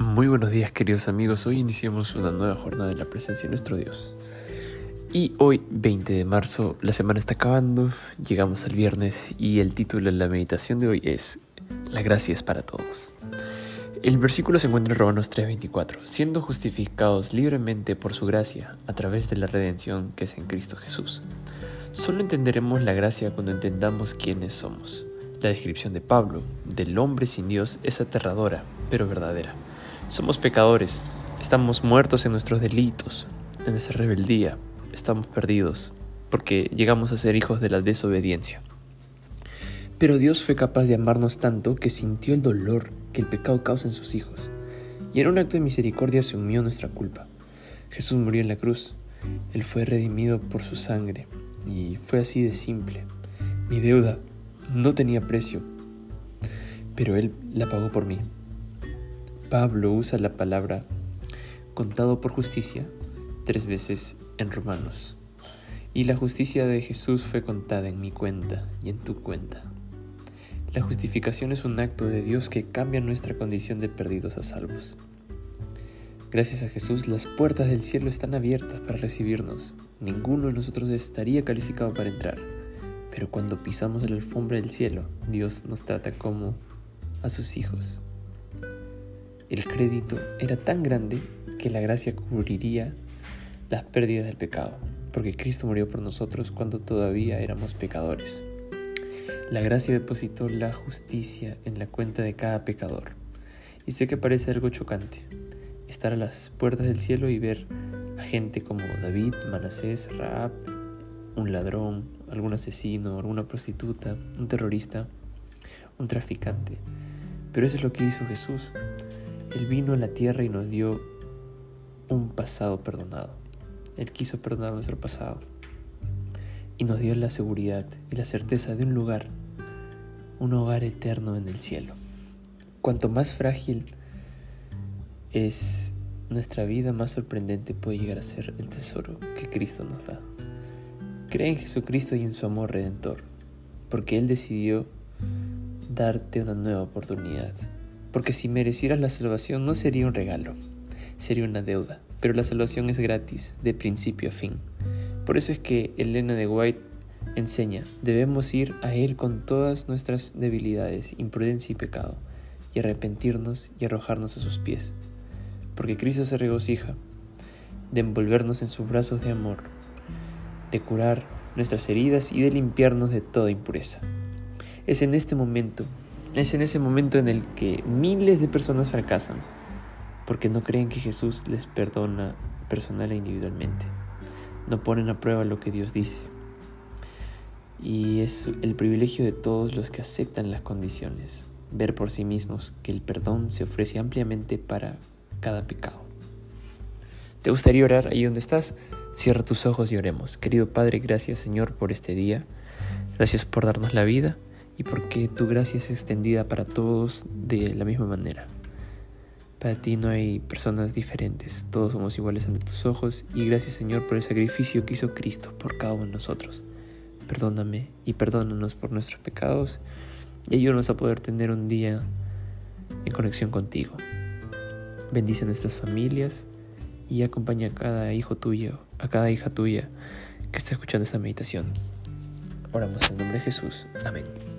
Muy buenos días queridos amigos, hoy iniciamos una nueva jornada de la presencia de nuestro Dios. Y hoy, 20 de marzo, la semana está acabando, llegamos al viernes y el título de la meditación de hoy es La gracia es para todos. El versículo se encuentra en Romanos 3:24, siendo justificados libremente por su gracia a través de la redención que es en Cristo Jesús. Solo entenderemos la gracia cuando entendamos quiénes somos. La descripción de Pablo del hombre sin Dios es aterradora, pero verdadera. Somos pecadores, estamos muertos en nuestros delitos, en nuestra rebeldía, estamos perdidos, porque llegamos a ser hijos de la desobediencia. Pero Dios fue capaz de amarnos tanto que sintió el dolor que el pecado causa en sus hijos, y en un acto de misericordia se unió nuestra culpa. Jesús murió en la cruz, Él fue redimido por su sangre, y fue así de simple. Mi deuda no tenía precio, pero Él la pagó por mí. Pablo usa la palabra contado por justicia tres veces en Romanos. Y la justicia de Jesús fue contada en mi cuenta y en tu cuenta. La justificación es un acto de Dios que cambia nuestra condición de perdidos a salvos. Gracias a Jesús las puertas del cielo están abiertas para recibirnos. Ninguno de nosotros estaría calificado para entrar. Pero cuando pisamos la alfombra del cielo, Dios nos trata como a sus hijos. El crédito era tan grande que la gracia cubriría las pérdidas del pecado, porque Cristo murió por nosotros cuando todavía éramos pecadores. La gracia depositó la justicia en la cuenta de cada pecador. Y sé que parece algo chocante estar a las puertas del cielo y ver a gente como David, Manasés, Raab, un ladrón, algún asesino, alguna prostituta, un terrorista, un traficante. Pero eso es lo que hizo Jesús. Él vino a la tierra y nos dio un pasado perdonado. Él quiso perdonar nuestro pasado y nos dio la seguridad y la certeza de un lugar, un hogar eterno en el cielo. Cuanto más frágil es nuestra vida, más sorprendente puede llegar a ser el tesoro que Cristo nos da. Cree en Jesucristo y en su amor redentor, porque Él decidió darte una nueva oportunidad porque si merecieras la salvación no sería un regalo, sería una deuda, pero la salvación es gratis, de principio a fin. Por eso es que Elena de White enseña, debemos ir a Él con todas nuestras debilidades, imprudencia y pecado, y arrepentirnos y arrojarnos a sus pies, porque Cristo se regocija de envolvernos en sus brazos de amor, de curar nuestras heridas y de limpiarnos de toda impureza. Es en este momento es en ese momento en el que miles de personas fracasan porque no creen que Jesús les perdona personal e individualmente. No ponen a prueba lo que Dios dice. Y es el privilegio de todos los que aceptan las condiciones, ver por sí mismos que el perdón se ofrece ampliamente para cada pecado. ¿Te gustaría orar ahí donde estás? Cierra tus ojos y oremos. Querido Padre, gracias Señor por este día. Gracias por darnos la vida y porque tu gracia es extendida para todos de la misma manera. Para ti no hay personas diferentes, todos somos iguales ante tus ojos y gracias Señor por el sacrificio que hizo Cristo por cada uno de nosotros. Perdóname y perdónanos por nuestros pecados y ayúdanos a poder tener un día en conexión contigo. Bendice nuestras familias y acompaña a cada hijo tuyo, a cada hija tuya que está escuchando esta meditación. Oramos en nombre de Jesús. Amén.